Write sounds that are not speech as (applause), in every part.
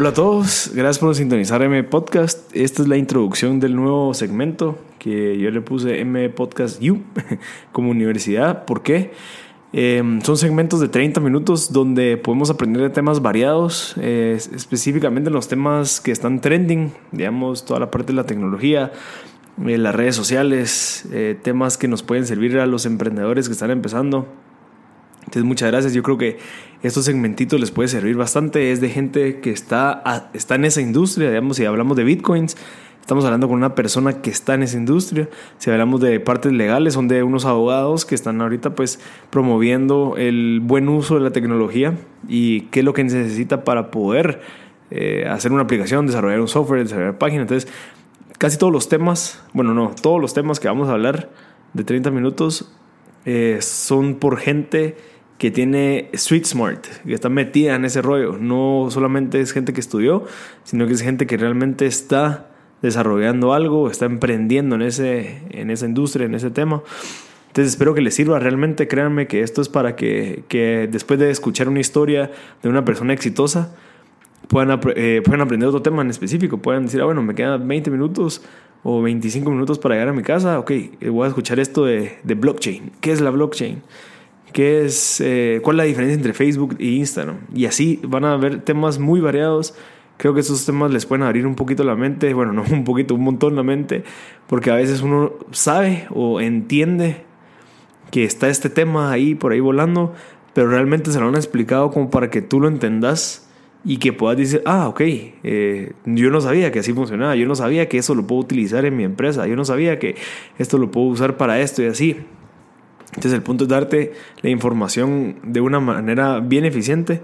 Hola a todos, gracias por sintonizar M Podcast. Esta es la introducción del nuevo segmento que yo le puse M Podcast U (laughs) como universidad. ¿Por qué? Em, son segmentos de 30 minutos donde podemos aprender de temas variados, eh, específicamente los temas que están trending, digamos, toda la parte de la tecnología, eh, las redes sociales, eh, temas que nos pueden servir a los emprendedores que están empezando. Entonces, muchas gracias. Yo creo que estos segmentitos les puede servir bastante. Es de gente que está, está en esa industria, digamos, si hablamos de bitcoins Estamos hablando con una persona que está en esa industria. Si hablamos de partes legales, son de unos abogados que están ahorita pues promoviendo el buen uso de la tecnología y qué es lo que necesita para poder eh, hacer una aplicación, desarrollar un software, desarrollar páginas. Entonces, casi todos los temas, bueno, no, todos los temas que vamos a hablar de 30 minutos eh, son por gente que tiene street smart, que está metida en ese rollo. No solamente es gente que estudió, sino que es gente que realmente está desarrollando algo, está emprendiendo en, ese, en esa industria, en ese tema. Entonces espero que les sirva. Realmente créanme que esto es para que, que después de escuchar una historia de una persona exitosa, puedan, eh, puedan aprender otro tema en específico. Puedan decir, ah, bueno, me quedan 20 minutos o 25 minutos para llegar a mi casa. Ok, eh, voy a escuchar esto de, de blockchain. ¿Qué es la blockchain? ¿Qué es, eh, ¿Cuál es la diferencia entre Facebook e Instagram? Y así van a haber temas muy variados creo que esos temas les pueden abrir un poquito la mente, (laughs) bueno, no un poquito, un montón la mente, porque a veces uno sabe o entiende que está este tema ahí por ahí volando, pero realmente se lo han explicado como para que tú lo entendas y que puedas decir, ah, ok, eh, yo no sabía que así funcionaba, yo no sabía que eso lo puedo utilizar en mi empresa, yo no sabía que esto lo puedo usar para esto y así. Entonces el punto es darte la información de una manera bien eficiente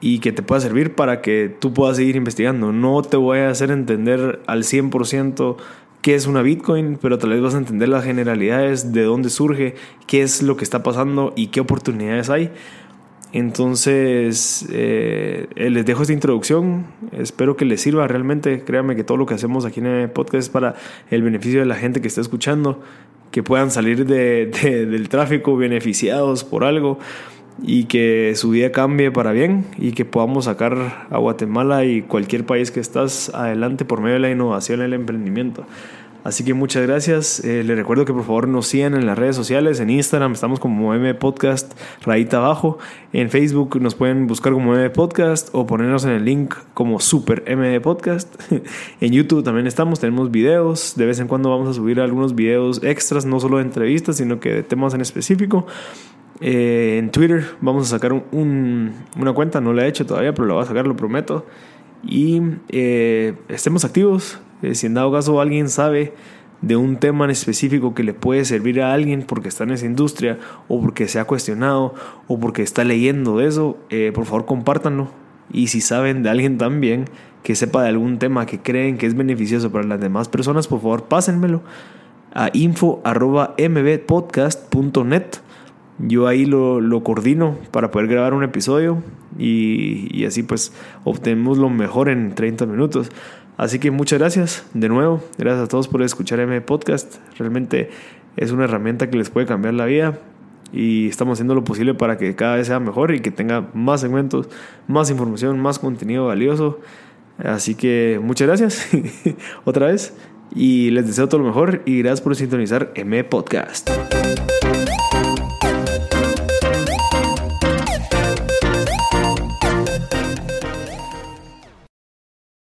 y que te pueda servir para que tú puedas seguir investigando. No te voy a hacer entender al 100% qué es una Bitcoin, pero tal vez vas a entender las generalidades, de dónde surge, qué es lo que está pasando y qué oportunidades hay. Entonces, eh, les dejo esta introducción. Espero que les sirva realmente. Créanme que todo lo que hacemos aquí en el podcast es para el beneficio de la gente que está escuchando, que puedan salir de, del tráfico beneficiados por algo y que su vida cambie para bien y que podamos sacar a Guatemala y cualquier país que estás adelante por medio de la innovación y el emprendimiento. Así que muchas gracias. Eh, les recuerdo que por favor nos sigan en las redes sociales. En Instagram estamos como M Podcast, rayita abajo. En Facebook nos pueden buscar como M Podcast o ponernos en el link como Super M Podcast. (laughs) en YouTube también estamos, tenemos videos. De vez en cuando vamos a subir algunos videos extras, no solo de entrevistas, sino que de temas en específico. Eh, en Twitter vamos a sacar una cuenta, no la he hecho todavía, pero la voy a sacar, lo prometo. Y eh, estemos activos. Eh, si en dado caso alguien sabe de un tema en específico que le puede servir a alguien porque está en esa industria o porque se ha cuestionado o porque está leyendo eso, por favor compártanlo. Y si saben de alguien también que sepa de algún tema que creen que es beneficioso para las demás personas, por favor pásenmelo a info.mbpodcast.net yo ahí lo, lo, coordino para poder grabar un episodio y, y, así pues obtenemos lo mejor en 30 minutos. Así que muchas gracias de nuevo, gracias a todos por escuchar M Podcast. Realmente es una herramienta que les puede cambiar la vida y estamos haciendo lo posible para que cada vez sea mejor y que tenga más segmentos, más información, más contenido valioso. Así que muchas gracias (laughs) otra vez y les deseo todo lo mejor y gracias por sintonizar M Podcast.